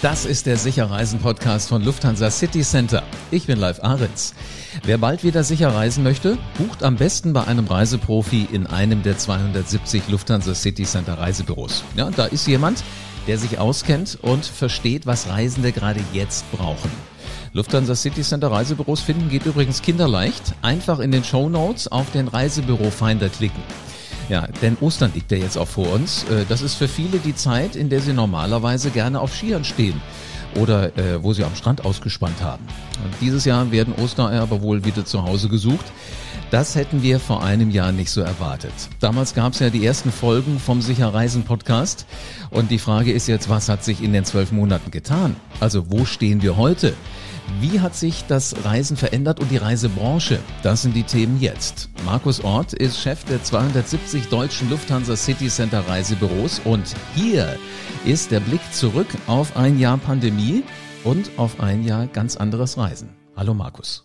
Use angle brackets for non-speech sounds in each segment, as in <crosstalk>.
Das ist der Sicherreisen-Podcast von Lufthansa City Center. Ich bin Live Ahrens. Wer bald wieder sicher reisen möchte, bucht am besten bei einem Reiseprofi in einem der 270 Lufthansa City Center Reisebüros. Ja, da ist jemand, der sich auskennt und versteht, was Reisende gerade jetzt brauchen. Lufthansa City Center Reisebüros finden geht übrigens kinderleicht. Einfach in den Show Notes auf den Reisebüro-Finder klicken. Ja, denn Ostern liegt ja jetzt auch vor uns. Äh, das ist für viele die Zeit, in der sie normalerweise gerne auf Skiern stehen oder äh, wo sie am Strand ausgespannt haben. Und dieses Jahr werden Ostereier aber wohl wieder zu Hause gesucht. Das hätten wir vor einem Jahr nicht so erwartet. Damals gab es ja die ersten Folgen vom Sicher Reisen Podcast. Und die Frage ist jetzt, was hat sich in den zwölf Monaten getan? Also wo stehen wir heute? Wie hat sich das Reisen verändert und die Reisebranche? Das sind die Themen jetzt. Markus Ort ist Chef der 270 deutschen Lufthansa City Center Reisebüros und hier ist der Blick zurück auf ein Jahr Pandemie und auf ein Jahr ganz anderes Reisen. Hallo Markus.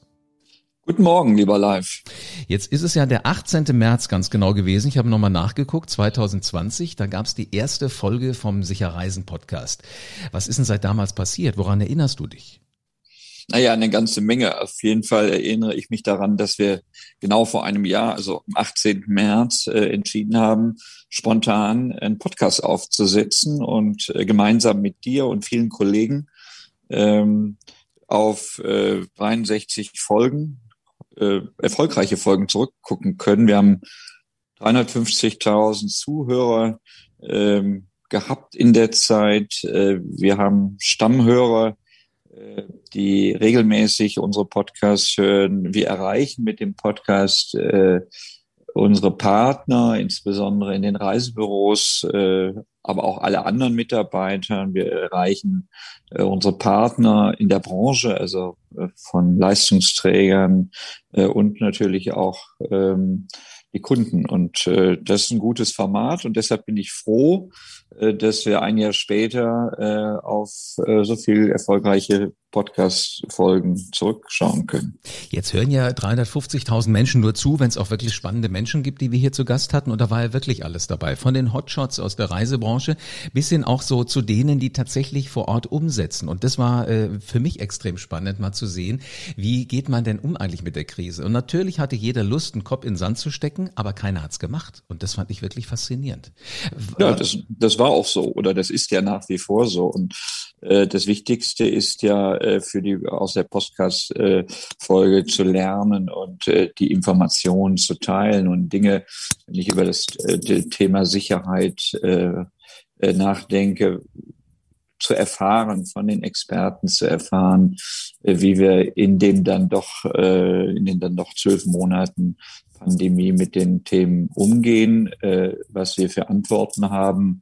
Guten Morgen, lieber Live. Jetzt ist es ja der 18. März ganz genau gewesen. Ich habe nochmal nachgeguckt, 2020, da gab es die erste Folge vom Sicher Reisen Podcast. Was ist denn seit damals passiert? Woran erinnerst du dich? Naja, eine ganze Menge. Auf jeden Fall erinnere ich mich daran, dass wir genau vor einem Jahr, also am 18. März, äh, entschieden haben, spontan einen Podcast aufzusetzen und äh, gemeinsam mit dir und vielen Kollegen ähm, auf äh, 63 Folgen, äh, erfolgreiche Folgen zurückgucken können. Wir haben 350.000 Zuhörer ähm, gehabt in der Zeit. Äh, wir haben Stammhörer die regelmäßig unsere Podcasts hören. Wir erreichen mit dem Podcast äh, unsere Partner, insbesondere in den Reisebüros, äh, aber auch alle anderen Mitarbeiter. Wir erreichen äh, unsere Partner in der Branche, also äh, von Leistungsträgern äh, und natürlich auch ähm, die Kunden. Und äh, das ist ein gutes Format und deshalb bin ich froh, äh, dass wir ein Jahr später äh, auf äh, so viel erfolgreiche Podcast-Folgen zurückschauen können. Jetzt hören ja 350.000 Menschen nur zu, wenn es auch wirklich spannende Menschen gibt, die wir hier zu Gast hatten. Und da war ja wirklich alles dabei. Von den Hotshots aus der Reisebranche bis hin auch so zu denen, die tatsächlich vor Ort umsetzen. Und das war äh, für mich extrem spannend, mal zu sehen, wie geht man denn um eigentlich mit der Krise. Und natürlich hatte jeder Lust, einen Kopf in den Sand zu stecken, aber keiner hat's gemacht. Und das fand ich wirklich faszinierend. Ja, das, das war auch so oder das ist ja nach wie vor so. Und das Wichtigste ist ja äh, für die aus der Podcast-Folge äh, zu lernen und äh, die Informationen zu teilen und Dinge, wenn ich über das äh, Thema Sicherheit äh, äh, nachdenke, zu erfahren, von den Experten zu erfahren, äh, wie wir in dem dann doch, äh, in den dann doch zwölf Monaten Pandemie mit den Themen umgehen, äh, was wir für Antworten haben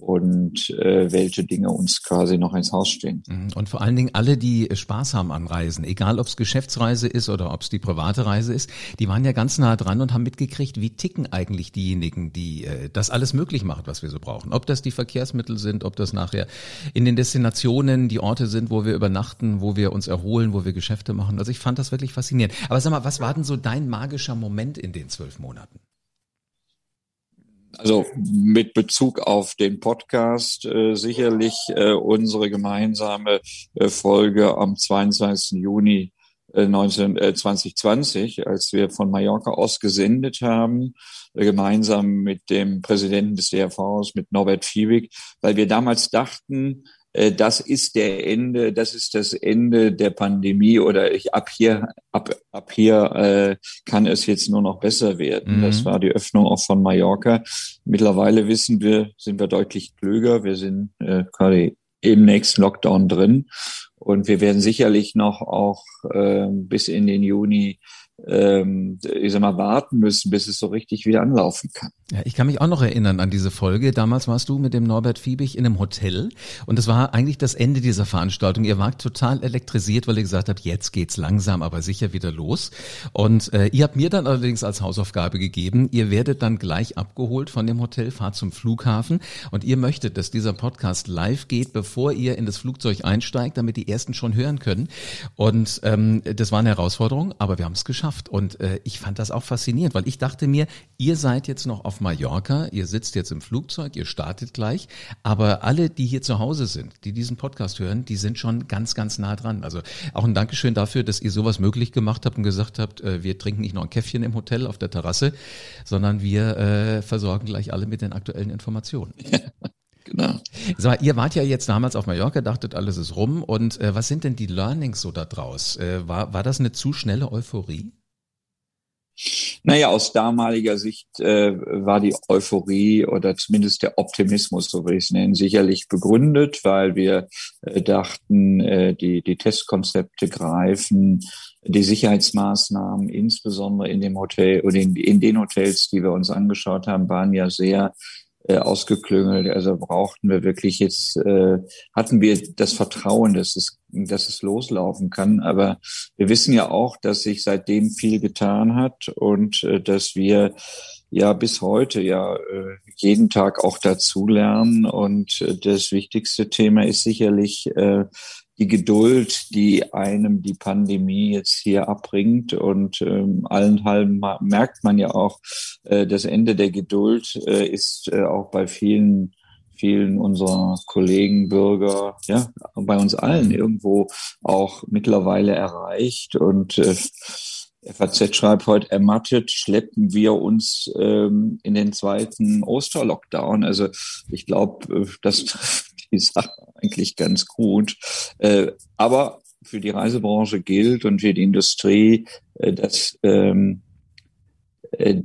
und äh, welche Dinge uns quasi noch ins Haus stehen. Mhm. Und vor allen Dingen alle, die Spaß haben an Reisen, egal ob es Geschäftsreise ist oder ob es die private Reise ist, die waren ja ganz nah dran und haben mitgekriegt, wie ticken eigentlich diejenigen, die äh, das alles möglich machen, was wir so brauchen. Ob das die Verkehrsmittel sind, ob das nachher in den Destinationen die Orte sind, wo wir übernachten, wo wir uns erholen, wo wir Geschäfte machen. Also ich fand das wirklich faszinierend. Aber sag mal, was war denn so dein magischer Moment in den zwölf Monaten? Also mit Bezug auf den Podcast äh, sicherlich äh, unsere gemeinsame äh, Folge am 22. Juni 19, äh, 2020, äh, als wir von Mallorca aus gesendet haben, äh, gemeinsam mit dem Präsidenten des DRVs, mit Norbert Fiebig, weil wir damals dachten, äh, das ist der Ende, das ist das Ende der Pandemie oder ich, ab hier, ab, ab hier äh, kann es jetzt nur noch besser werden. Mhm. Das war die Öffnung auch von Mallorca. Mittlerweile wissen wir, sind wir deutlich klüger. Wir sind äh, quasi im nächsten Lockdown drin und wir werden sicherlich noch auch äh, bis in den Juni ähm, ich sag mal, warten müssen, bis es so richtig wieder anlaufen kann. Ja, ich kann mich auch noch erinnern an diese Folge. Damals warst du mit dem Norbert Fiebig in einem Hotel und das war eigentlich das Ende dieser Veranstaltung. Ihr wart total elektrisiert, weil ihr gesagt habt, jetzt geht's langsam, aber sicher wieder los. Und äh, ihr habt mir dann allerdings als Hausaufgabe gegeben, ihr werdet dann gleich abgeholt von dem Hotel, fahrt zum Flughafen und ihr möchtet, dass dieser Podcast live geht, bevor ihr in das Flugzeug einsteigt, damit die ersten schon hören können. Und ähm, das war eine Herausforderung, aber wir haben es geschafft. Und äh, ich fand das auch faszinierend, weil ich dachte mir, ihr seid jetzt noch auf Mallorca, ihr sitzt jetzt im Flugzeug, ihr startet gleich, aber alle, die hier zu Hause sind, die diesen Podcast hören, die sind schon ganz, ganz nah dran. Also auch ein Dankeschön dafür, dass ihr sowas möglich gemacht habt und gesagt habt, äh, wir trinken nicht noch ein Käffchen im Hotel auf der Terrasse, sondern wir äh, versorgen gleich alle mit den aktuellen Informationen. <laughs> Genau. So, ihr wart ja jetzt damals auf Mallorca, dachtet, alles ist rum. Und äh, was sind denn die Learnings so da draus? Äh, war, war das eine zu schnelle Euphorie? Naja, aus damaliger Sicht äh, war die Euphorie oder zumindest der Optimismus, so will ich es nennen, sicherlich begründet, weil wir äh, dachten, äh, die, die Testkonzepte greifen, die Sicherheitsmaßnahmen, insbesondere in dem Hotel oder in, in den Hotels, die wir uns angeschaut haben, waren ja sehr äh, ausgeklüngelt. Also brauchten wir wirklich jetzt, äh, hatten wir das Vertrauen, dass es, dass es loslaufen kann. Aber wir wissen ja auch, dass sich seitdem viel getan hat und äh, dass wir ja bis heute ja äh, jeden Tag auch dazulernen. Und äh, das wichtigste Thema ist sicherlich äh, die Geduld, die einem die Pandemie jetzt hier abbringt. Und ähm, allenthalben merkt man ja auch, äh, das Ende der Geduld äh, ist äh, auch bei vielen vielen unserer Kollegen, Bürger, ja, bei uns allen irgendwo auch mittlerweile erreicht. Und äh, FAZ schreibt heute, ermattet schleppen wir uns ähm, in den zweiten Osterlockdown. Also ich glaube, äh, das <laughs> die Sache eigentlich ganz gut. Äh, aber für die Reisebranche gilt und für die Industrie, äh, dass, ähm, äh,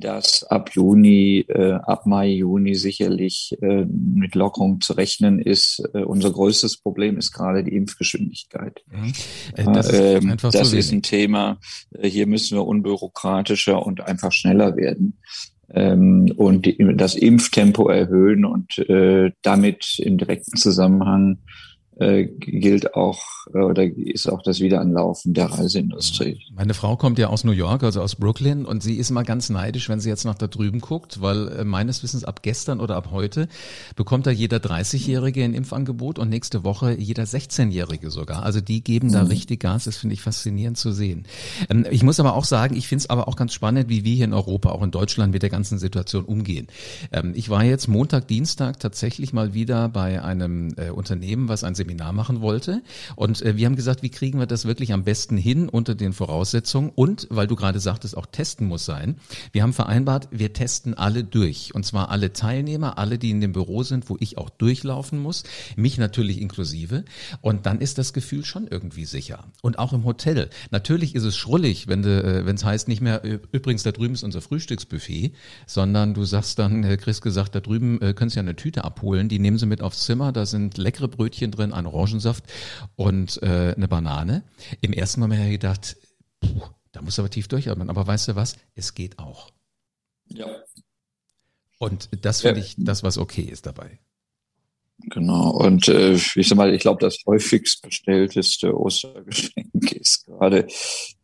dass ab Juni, äh, ab Mai, Juni sicherlich äh, mit Lockerung zu rechnen ist. Äh, unser größtes Problem ist gerade die Impfgeschwindigkeit. Mhm. Äh, das, ist, ähm, das ist ein Thema. Äh, hier müssen wir unbürokratischer und einfach schneller werden ähm, und die, das Impftempo erhöhen und äh, damit im direkten Zusammenhang äh, gilt auch äh, oder ist auch das Wiederanlaufen der Reiseindustrie. Meine Frau kommt ja aus New York, also aus Brooklyn, und sie ist immer ganz neidisch, wenn sie jetzt nach da drüben guckt, weil äh, meines Wissens ab gestern oder ab heute bekommt da jeder 30-Jährige ein Impfangebot und nächste Woche jeder 16-Jährige sogar. Also die geben da mhm. richtig Gas. Das finde ich faszinierend zu sehen. Ähm, ich muss aber auch sagen, ich finde es aber auch ganz spannend, wie wir hier in Europa, auch in Deutschland mit der ganzen Situation umgehen. Ähm, ich war jetzt Montag, Dienstag tatsächlich mal wieder bei einem Unternehmen, was ein Seminar machen wollte. Und äh, wir haben gesagt, wie kriegen wir das wirklich am besten hin unter den Voraussetzungen? Und weil du gerade sagtest, auch testen muss sein. Wir haben vereinbart, wir testen alle durch. Und zwar alle Teilnehmer, alle, die in dem Büro sind, wo ich auch durchlaufen muss. Mich natürlich inklusive. Und dann ist das Gefühl schon irgendwie sicher. Und auch im Hotel. Natürlich ist es schrullig, wenn äh, es heißt, nicht mehr, äh, übrigens, da drüben ist unser Frühstücksbuffet, sondern du sagst dann, Chris gesagt, da drüben äh, können Sie ja eine Tüte abholen, die nehmen Sie mit aufs Zimmer, da sind leckere Brötchen drin, ein Orangensaft und äh, eine Banane. Im ersten Moment habe ich gedacht, puh, da muss aber tief durchatmen. Aber weißt du was? Es geht auch. Ja. Und das finde ja. ich das, was okay ist dabei. Genau. Und äh, ich sag mal, ich glaube, das häufigst bestellteste Ostergeschenk <laughs> ist gerade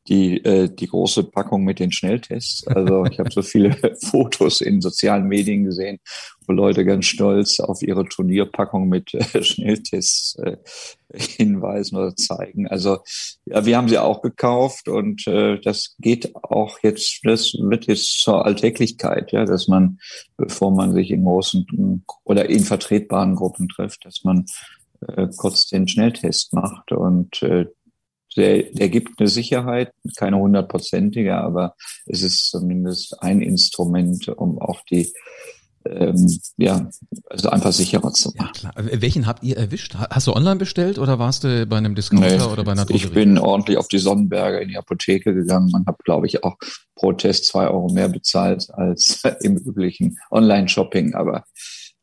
die, äh, die große Packung mit den Schnelltests. Also ich habe so viele <laughs> Fotos in sozialen Medien gesehen, wo Leute ganz stolz auf ihre Turnierpackung mit äh, <laughs> Schnelltests äh, hinweisen oder zeigen. Also ja, wir haben sie auch gekauft und äh, das geht auch jetzt, das wird jetzt zur Alltäglichkeit, ja, dass man, bevor man sich in großen oder in vertretbaren Gruppen trifft, dass man äh, kurz den Schnelltest macht und äh, der, der gibt eine Sicherheit, keine hundertprozentige, aber es ist zumindest ein Instrument, um auch die ähm, ja, also einfach sicherer zu machen. Ja, klar. Welchen habt ihr erwischt? Hast du online bestellt oder warst du bei einem Discounter nee, oder bei einer Drogerie? Ich bin ordentlich auf die Sonnenberger in die Apotheke gegangen und habe, glaube ich, auch pro Test zwei Euro mehr bezahlt als <laughs> im üblichen Online-Shopping, aber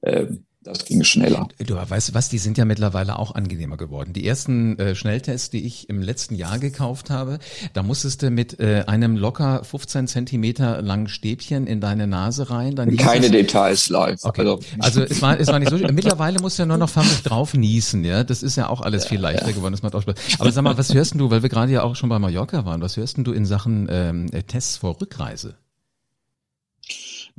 ähm, das ging schneller. Du weißt was, die sind ja mittlerweile auch angenehmer geworden. Die ersten äh, Schnelltests, die ich im letzten Jahr gekauft habe, da musstest du mit äh, einem locker 15 Zentimeter langen Stäbchen in deine Nase rein. Dann Keine es, Details live. Okay. Also, also es war, es war nicht so. Mittlerweile musst du ja nur noch förmlich drauf niesen, ja. Das ist ja auch alles viel leichter ja. geworden. Das macht auch Spaß. Aber sag mal, was hörst du, weil wir gerade ja auch schon bei Mallorca waren, was hörst du in Sachen ähm, Tests vor Rückreise?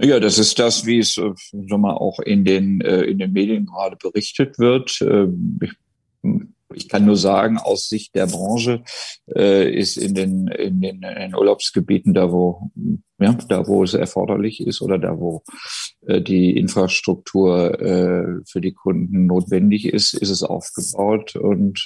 Ja, das ist das, wie es äh, mal, auch in den, äh, in den Medien gerade berichtet wird. Ähm, ich ich kann nur sagen, aus Sicht der Branche äh, ist in den, in den, in den Urlaubsgebieten, da wo, ja, da wo es erforderlich ist oder da wo die Infrastruktur für die Kunden notwendig ist, ist es aufgebaut und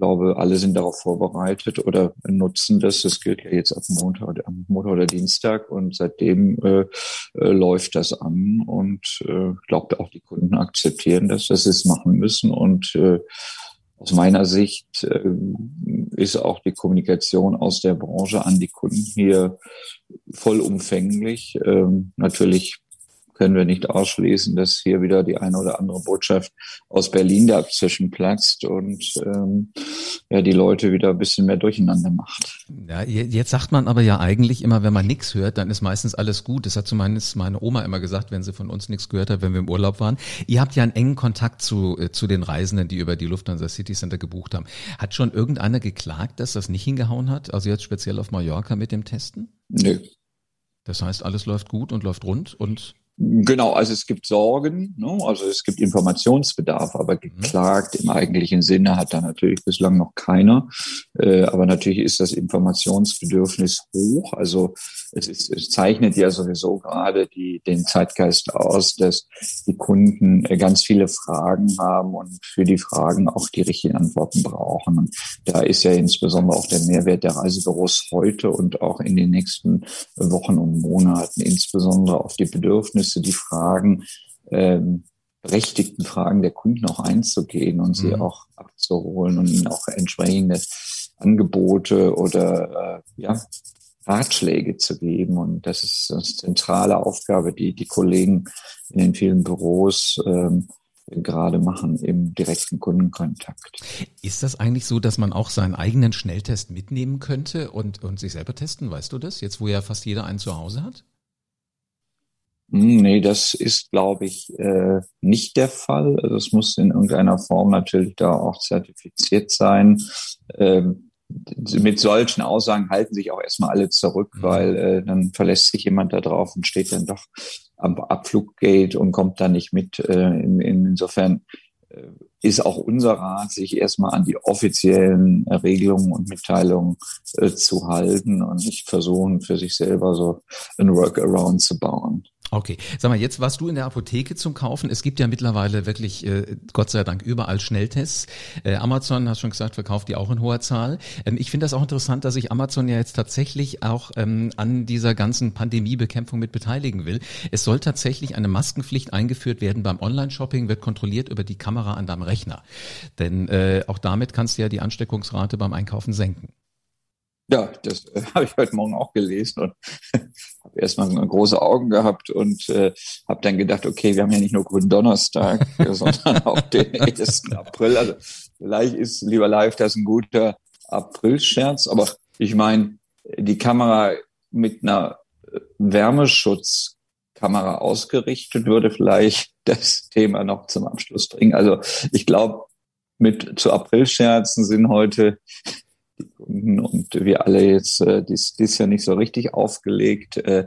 glaube, alle sind darauf vorbereitet oder nutzen das. Das gilt ja jetzt ab Montag, am Montag oder Dienstag und seitdem äh, äh, läuft das an und äh, glaube auch die Kunden akzeptieren das, dass sie es machen müssen und äh, aus meiner Sicht äh, ist auch die Kommunikation aus der Branche an die Kunden hier vollumfänglich. Ähm, natürlich können wir nicht ausschließen, dass hier wieder die eine oder andere Botschaft aus Berlin dazwischen platzt und ähm, ja, die Leute wieder ein bisschen mehr durcheinander macht. Ja, jetzt sagt man aber ja eigentlich immer, wenn man nichts hört, dann ist meistens alles gut. Das hat zumindest meine Oma immer gesagt, wenn sie von uns nichts gehört hat, wenn wir im Urlaub waren. Ihr habt ja einen engen Kontakt zu, äh, zu den Reisenden, die über die Lufthansa City Center gebucht haben. Hat schon irgendeiner geklagt, dass das nicht hingehauen hat? Also jetzt speziell auf Mallorca mit dem Testen? Nö. Das heißt, alles läuft gut und läuft rund und Genau, also es gibt Sorgen, ne? also es gibt Informationsbedarf, aber mhm. geklagt im eigentlichen Sinne hat da natürlich bislang noch keiner. Äh, aber natürlich ist das Informationsbedürfnis hoch. Also es, ist, es zeichnet ja sowieso gerade die, den Zeitgeist aus, dass die Kunden äh, ganz viele Fragen haben und für die Fragen auch die richtigen Antworten brauchen. Und da ist ja insbesondere auch der Mehrwert der Reisebüros heute und auch in den nächsten Wochen und Monaten insbesondere auf die Bedürfnisse Bedürfnisse, die Fragen, ähm, berechtigten Fragen der Kunden auch einzugehen und sie mhm. auch abzuholen und ihnen auch entsprechende Angebote oder äh, ja, Ratschläge zu geben. Und das ist eine zentrale Aufgabe, die die Kollegen in den vielen Büros ähm, gerade machen im direkten Kundenkontakt. Ist das eigentlich so, dass man auch seinen eigenen Schnelltest mitnehmen könnte und, und sich selber testen? Weißt du das? Jetzt, wo ja fast jeder einen zu Hause hat? Hm, nee, das ist, glaube ich, äh, nicht der Fall. Also es muss in irgendeiner Form natürlich da auch zertifiziert sein. Ähm, mit solchen Aussagen halten sich auch erstmal alle zurück, mhm. weil äh, dann verlässt sich jemand da drauf und steht dann doch am Abfluggate und kommt da nicht mit. Äh, in, in, insofern äh, ist auch unser Rat, sich erstmal an die offiziellen Regelungen und Mitteilungen äh, zu halten und nicht versuchen, für sich selber so ein Workaround zu bauen. Okay, sag mal, jetzt warst du in der Apotheke zum Kaufen. Es gibt ja mittlerweile wirklich, äh, Gott sei Dank, überall Schnelltests. Äh, Amazon, hast schon gesagt, verkauft die auch in hoher Zahl. Ähm, ich finde das auch interessant, dass sich Amazon ja jetzt tatsächlich auch ähm, an dieser ganzen Pandemiebekämpfung mit beteiligen will. Es soll tatsächlich eine Maskenpflicht eingeführt werden beim Online-Shopping, wird kontrolliert über die Kamera an deinem Rechner. Denn äh, auch damit kannst du ja die Ansteckungsrate beim Einkaufen senken. Ja, das äh, <laughs> habe ich heute Morgen auch gelesen und <laughs> habe erstmal große Augen gehabt und äh, habe dann gedacht, okay, wir haben ja nicht nur Grünen Donnerstag, <laughs> sondern auch den 1. April. Also vielleicht ist, lieber live, das ein guter Aprilscherz, aber ich meine, die Kamera mit einer Wärmeschutzkamera ausgerichtet würde vielleicht das Thema noch zum Abschluss bringen. Also ich glaube, mit zu Aprilscherzen sind heute und wir alle jetzt äh, dies, dies ja nicht so richtig aufgelegt, äh,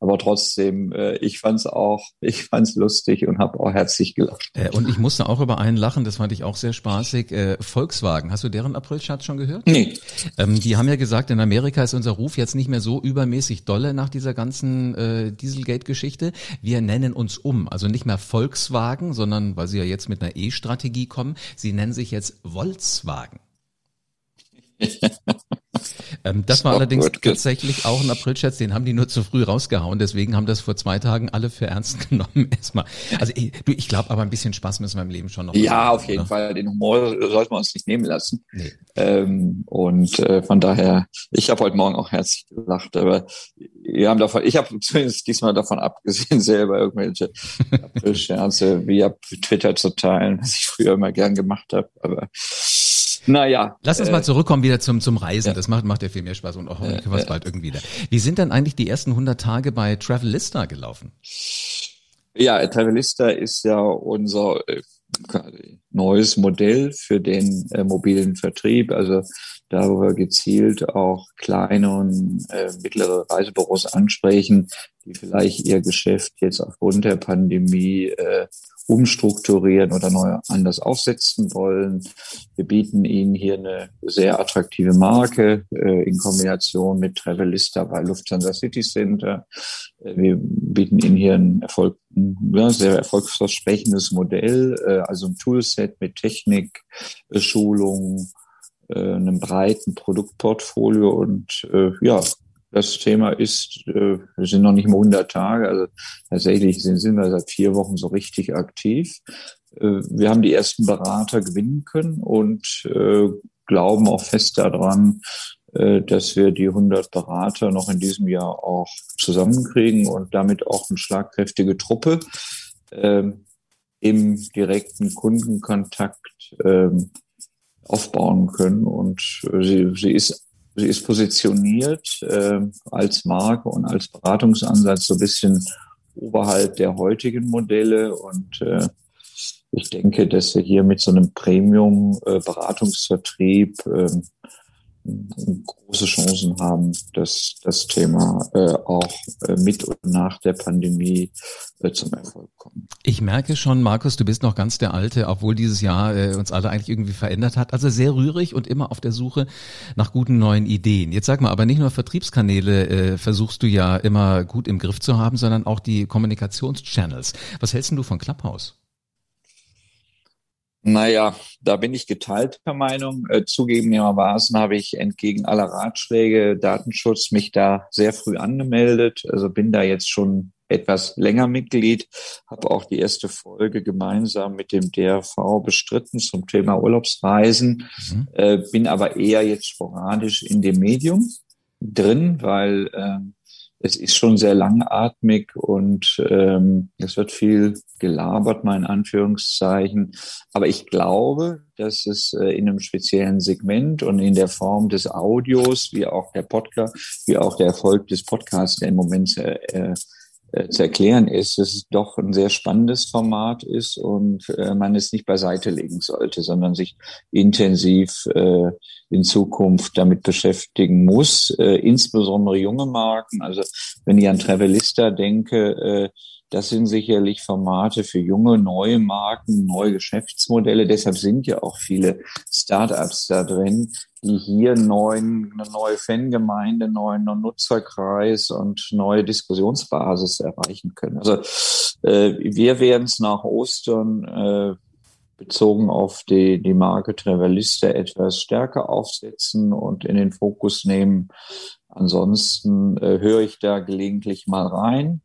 aber trotzdem, äh, ich fand's auch, <laughs> ich fand's lustig und habe auch herzlich gelacht. Äh, und ich musste auch über einen lachen, das fand ich auch sehr spaßig. Äh, Volkswagen, hast du deren Aprilschatz schon gehört? Nee. Ähm, die haben ja gesagt, in Amerika ist unser Ruf jetzt nicht mehr so übermäßig dolle nach dieser ganzen äh, Dieselgate-Geschichte. Wir nennen uns um, also nicht mehr Volkswagen, sondern weil sie ja jetzt mit einer E-Strategie kommen, sie nennen sich jetzt Volkswagen. <laughs> ähm, das war allerdings gut, tatsächlich auch ein Aprilscherz, den haben die nur zu früh rausgehauen, deswegen haben das vor zwei Tagen alle für ernst <laughs> genommen erstmal. Also ich, du, ich glaube aber ein bisschen Spaß müssen wir im Leben schon noch. Ja, haben, auf jeden oder? Fall. Den Humor sollten wir uns nicht nehmen lassen. Nee. Ähm, und äh, von daher, ich habe heute Morgen auch herzlich gelacht, aber wir haben davon, ich habe zumindest diesmal davon abgesehen, <laughs> selber irgendwelche Aprilscherze via Twitter zu teilen, was ich früher immer gern gemacht habe. Aber naja. Lass uns äh, mal zurückkommen wieder zum, zum Reisen. Ja. Das macht, macht ja viel mehr Spaß und auch äh, was bald irgendwie wieder. Wie sind denn eigentlich die ersten 100 Tage bei Travelista gelaufen? Ja, Travelista ist ja unser, äh, neues Modell für den äh, mobilen Vertrieb. Also darüber gezielt auch kleine und äh, mittlere Reisebüros ansprechen, die vielleicht ihr Geschäft jetzt aufgrund der Pandemie äh, umstrukturieren oder neu anders aufsetzen wollen. Wir bieten Ihnen hier eine sehr attraktive Marke äh, in Kombination mit Travelista bei Lufthansa City Center. Äh, wir bieten Ihnen hier ein Erfolg, ja, sehr erfolgsversprechendes Modell, äh, also ein Toolset mit Technik, äh, Schulung, äh, einem breiten Produktportfolio und äh, ja, das Thema ist, äh, wir sind noch nicht mal 100 Tage, also tatsächlich sind, sind wir seit vier Wochen so richtig aktiv. Äh, wir haben die ersten Berater gewinnen können und äh, glauben auch fest daran, äh, dass wir die 100 Berater noch in diesem Jahr auch zusammenkriegen und damit auch eine schlagkräftige Truppe äh, im direkten Kundenkontakt äh, aufbauen können. Und äh, sie, sie ist Sie ist positioniert äh, als Marke und als Beratungsansatz so ein bisschen oberhalb der heutigen Modelle. Und äh, ich denke, dass wir hier mit so einem Premium-Beratungsvertrieb äh, große Chancen haben, dass das Thema äh, auch äh, mit und nach der Pandemie äh, zum Erfolg kommt. Ich merke schon, Markus, du bist noch ganz der Alte, obwohl dieses Jahr äh, uns alle eigentlich irgendwie verändert hat. Also sehr rührig und immer auf der Suche nach guten neuen Ideen. Jetzt sag mal, aber nicht nur Vertriebskanäle äh, versuchst du ja immer gut im Griff zu haben, sondern auch die Kommunikationschannels. Was hältst du von Clubhouse? Naja, da bin ich geteilter Meinung. Äh, zugegebenermaßen habe ich entgegen aller Ratschläge Datenschutz mich da sehr früh angemeldet. Also bin da jetzt schon etwas länger Mitglied, habe auch die erste Folge gemeinsam mit dem DRV bestritten zum Thema Urlaubsreisen, mhm. äh, bin aber eher jetzt sporadisch in dem Medium drin, weil äh, es ist schon sehr langatmig und ähm, es wird viel gelabert, mal in Anführungszeichen. Aber ich glaube, dass es äh, in einem speziellen Segment und in der Form des Audios, wie auch der Podcast, wie auch der Erfolg des Podcasts, der im Moment äh, äh, zu erklären ist, dass es doch ein sehr spannendes Format ist und äh, man es nicht beiseite legen sollte, sondern sich intensiv äh, in Zukunft damit beschäftigen muss, äh, insbesondere junge Marken. Also wenn ich an Travelista denke, äh, das sind sicherlich Formate für junge, neue Marken, neue Geschäftsmodelle. Deshalb sind ja auch viele Startups da drin, die hier neuen, eine neue Fangemeinde, neuen Nutzerkreis und neue Diskussionsbasis erreichen können. Also äh, wir werden es nach Ostern äh, bezogen auf die, die Marke Trevalista etwas stärker aufsetzen und in den Fokus nehmen. Ansonsten äh, höre ich da gelegentlich mal rein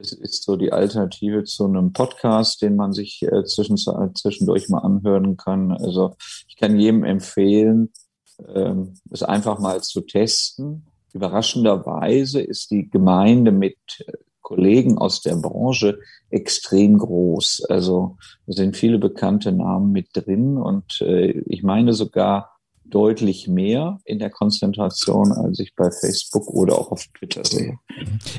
es ist so die Alternative zu einem Podcast, den man sich äh, zwischendurch mal anhören kann. Also ich kann jedem empfehlen, ähm, es einfach mal zu testen. Überraschenderweise ist die Gemeinde mit äh, Kollegen aus der Branche extrem groß. Also sind viele bekannte Namen mit drin und äh, ich meine sogar deutlich mehr in der Konzentration, als ich bei Facebook oder auch auf Twitter sehe.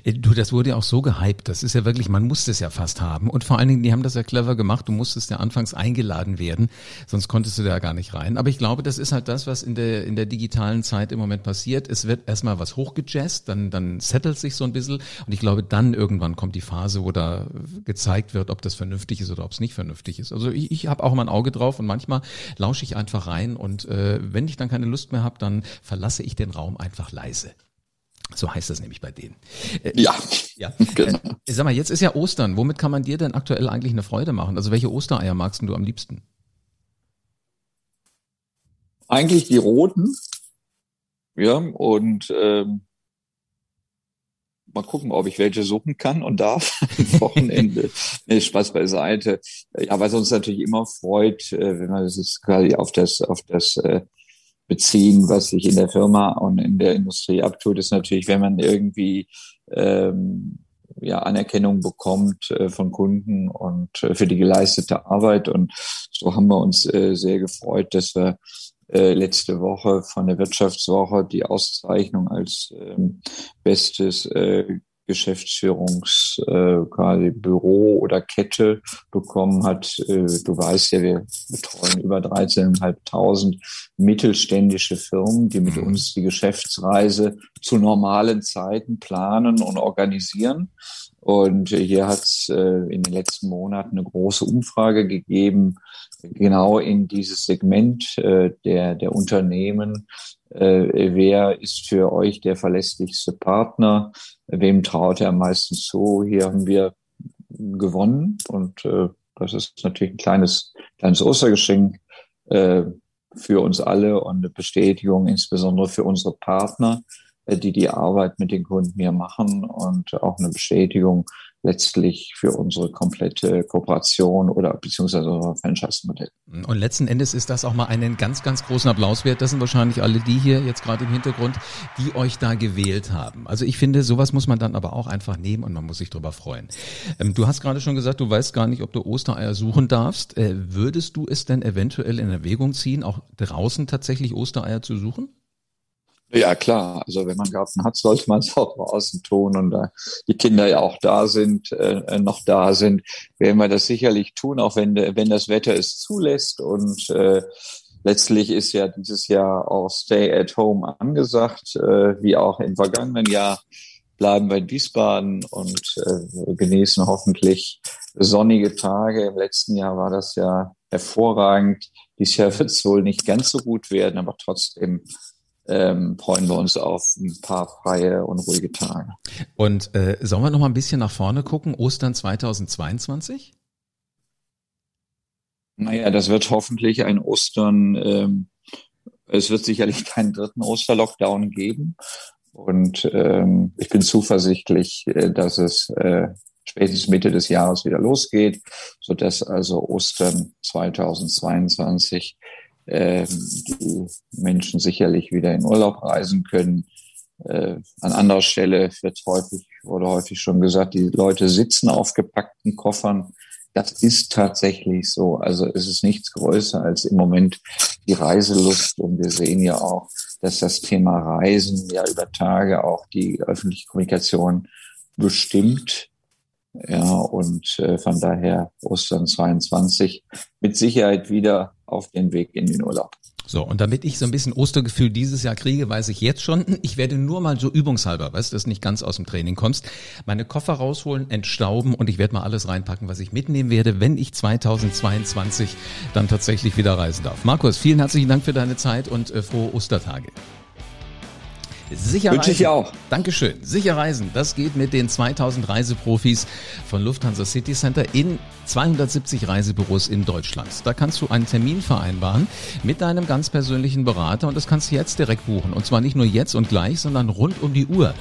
Äh, du, das wurde ja auch so gehypt. Das ist ja wirklich, man musste es ja fast haben. Und vor allen Dingen, die haben das ja clever gemacht. Du musstest ja anfangs eingeladen werden, sonst konntest du da gar nicht rein. Aber ich glaube, das ist halt das, was in der, in der digitalen Zeit im Moment passiert. Es wird erstmal was hochgejazzt, dann, dann settelt sich so ein bisschen. Und ich glaube, dann irgendwann kommt die Phase, wo da gezeigt wird, ob das vernünftig ist oder ob es nicht vernünftig ist. Also ich, ich habe auch mal ein Auge drauf und manchmal lausche ich einfach rein und äh, wenn ich dann keine Lust mehr habe, dann verlasse ich den Raum einfach leise. So heißt das nämlich bei denen. Äh, ja. Ja. <laughs> Genau. Äh, sag mal, jetzt ist ja Ostern. Womit kann man dir denn aktuell eigentlich eine Freude machen? Also welche Ostereier magst du am liebsten? Eigentlich die roten. Ja, und ähm, mal gucken, ob ich welche suchen kann und darf. <laughs> Wochenende. <laughs> nee, Spaß beiseite. Ja, was uns natürlich immer freut, äh, wenn man das jetzt quasi auf das, auf das äh, beziehen, was sich in der Firma und in der Industrie abtut, ist natürlich, wenn man irgendwie ähm, ja, Anerkennung bekommt äh, von Kunden und äh, für die geleistete Arbeit. Und so haben wir uns äh, sehr gefreut, dass wir äh, letzte Woche von der Wirtschaftswoche die Auszeichnung als ähm, bestes äh, Geschäftsführungs äh, quasi Büro oder Kette bekommen hat. Äh, du weißt ja, wir betreuen über 13.500 mittelständische Firmen, die mit mhm. uns die Geschäftsreise zu normalen Zeiten planen und organisieren. Und hier hat es äh, in den letzten Monaten eine große Umfrage gegeben, genau in dieses Segment äh, der, der Unternehmen. Äh, wer ist für euch der verlässlichste Partner? Wem traut er am meisten zu? Hier haben wir gewonnen und äh, das ist natürlich ein kleines, kleines Ostergeschenk äh, für uns alle und eine Bestätigung insbesondere für unsere Partner, die die Arbeit mit den Kunden hier machen und auch eine Bestätigung letztlich für unsere komplette Kooperation oder beziehungsweise unser Franchise-Modell. Und letzten Endes ist das auch mal einen ganz, ganz großen Applaus wert. Das sind wahrscheinlich alle die hier jetzt gerade im Hintergrund, die euch da gewählt haben. Also ich finde, sowas muss man dann aber auch einfach nehmen und man muss sich drüber freuen. Ähm, du hast gerade schon gesagt, du weißt gar nicht, ob du Ostereier suchen darfst. Äh, würdest du es denn eventuell in Erwägung ziehen, auch draußen tatsächlich Ostereier zu suchen? Ja, klar. Also wenn man Garten hat, sollte man es auch draußen tun und da die Kinder ja auch da sind, äh, noch da sind, werden wir das sicherlich tun, auch wenn, wenn das Wetter es zulässt. Und äh, letztlich ist ja dieses Jahr auch Stay at Home angesagt, äh, wie auch im vergangenen Jahr bleiben wir in Wiesbaden und äh, genießen hoffentlich sonnige Tage. Im letzten Jahr war das ja hervorragend. Dieses Jahr wird es wohl nicht ganz so gut werden, aber trotzdem ähm, freuen wir uns auf ein paar freie und ruhige Tage. Und äh, sollen wir noch mal ein bisschen nach vorne gucken? Ostern 2022? Naja, das wird hoffentlich ein Ostern. Ähm, es wird sicherlich <laughs> keinen dritten Osterlockdown geben. Und ähm, ich bin zuversichtlich, äh, dass es äh, spätestens Mitte des Jahres wieder losgeht, so dass also Ostern 2022 äh, die Menschen sicherlich wieder in Urlaub reisen können. Äh, an anderer Stelle wird häufig oder häufig schon gesagt, die Leute sitzen auf gepackten Koffern. Das ist tatsächlich so. Also es ist nichts größer als im Moment die Reiselust. Und wir sehen ja auch, dass das Thema Reisen ja über Tage auch die öffentliche Kommunikation bestimmt. Ja, und äh, von daher Ostern 22 mit Sicherheit wieder auf den Weg in den Urlaub. So, und damit ich so ein bisschen Ostergefühl dieses Jahr kriege, weiß ich jetzt schon, <laughs> ich werde nur mal so übungshalber, weißt du, dass nicht ganz aus dem Training kommst, meine Koffer rausholen, entstauben und ich werde mal alles reinpacken, was ich mitnehmen werde, wenn ich 2022 dann tatsächlich wieder reisen darf. Markus, vielen herzlichen Dank für deine Zeit und äh, frohe Ostertage. Sicher Wünsche ich auch. Dankeschön. Sicher Reisen, das geht mit den 2000 Reiseprofis von Lufthansa City Center in 270 Reisebüros in Deutschland. Da kannst du einen Termin vereinbaren mit deinem ganz persönlichen Berater und das kannst du jetzt direkt buchen. Und zwar nicht nur jetzt und gleich, sondern rund um die Uhr.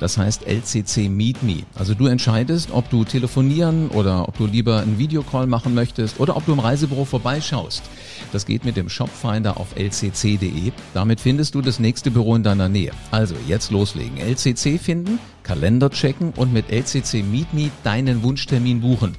Das heißt LCC Meet Me. Also du entscheidest, ob du telefonieren oder ob du lieber einen Videocall machen möchtest oder ob du im Reisebüro vorbeischaust. Das geht mit dem Shopfinder auf lcc.de. Damit findest du das nächste Büro in deiner Nähe. Also jetzt loslegen. LCC finden, Kalender checken und mit LCC Meet Me deinen Wunschtermin buchen.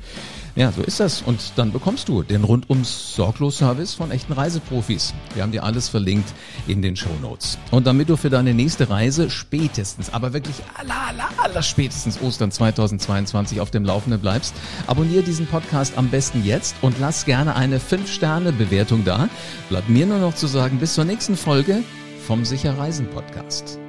Ja, so ist das. Und dann bekommst du den rundums Sorglos-Service von echten Reiseprofis. Wir haben dir alles verlinkt in den Show Notes. Und damit du für deine nächste Reise spätestens, aber wirklich aller, aller, aller spätestens Ostern 2022 auf dem Laufenden bleibst, abonniere diesen Podcast am besten jetzt und lass gerne eine 5-Sterne-Bewertung da. Bleibt mir nur noch zu sagen, bis zur nächsten Folge vom Sicher Reisen Podcast.